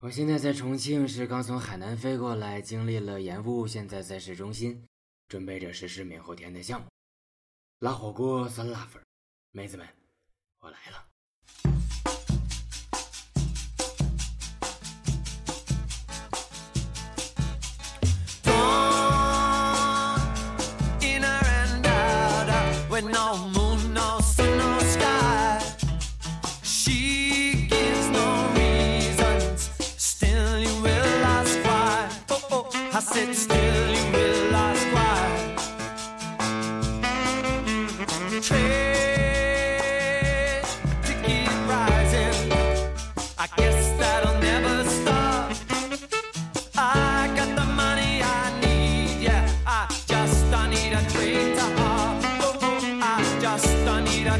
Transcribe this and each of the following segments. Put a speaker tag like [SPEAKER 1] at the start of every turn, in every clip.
[SPEAKER 1] 我现在在重庆，是刚从海南飞过来，经历了延误，现在在市中心，准备着实施明后天的项目。辣火锅、酸辣粉，妹子们，我来了。
[SPEAKER 2] Sit still, you ask why. I guess that'll never stop. I got the money I need, yeah. I just I need a trade to hop. Oh, oh, I just I need a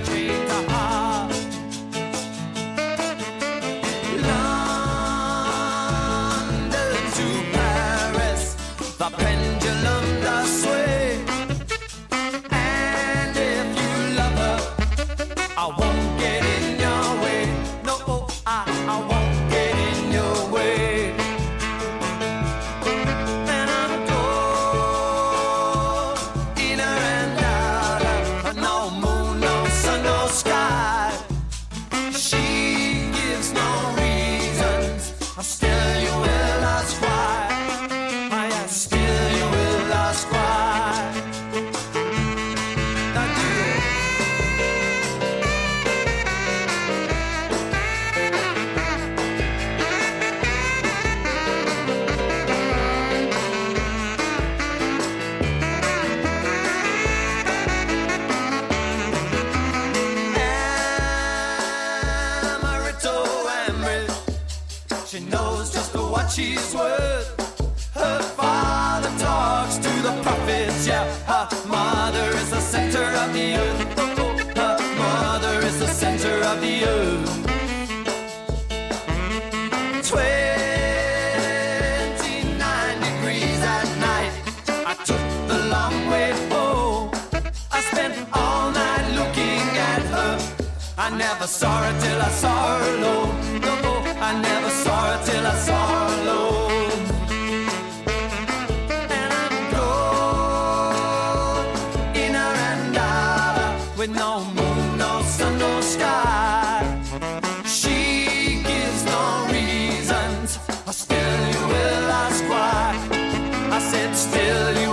[SPEAKER 2] She knows just what she's worth. Her father talks to the prophets, yeah. Her mother is the center of the earth. I never saw her till I saw her low. No, I never saw her till I saw her low. And I'm going in her and out with no moon, no sun, no sky. She gives no reasons. Still, you will ask why. I said, still, you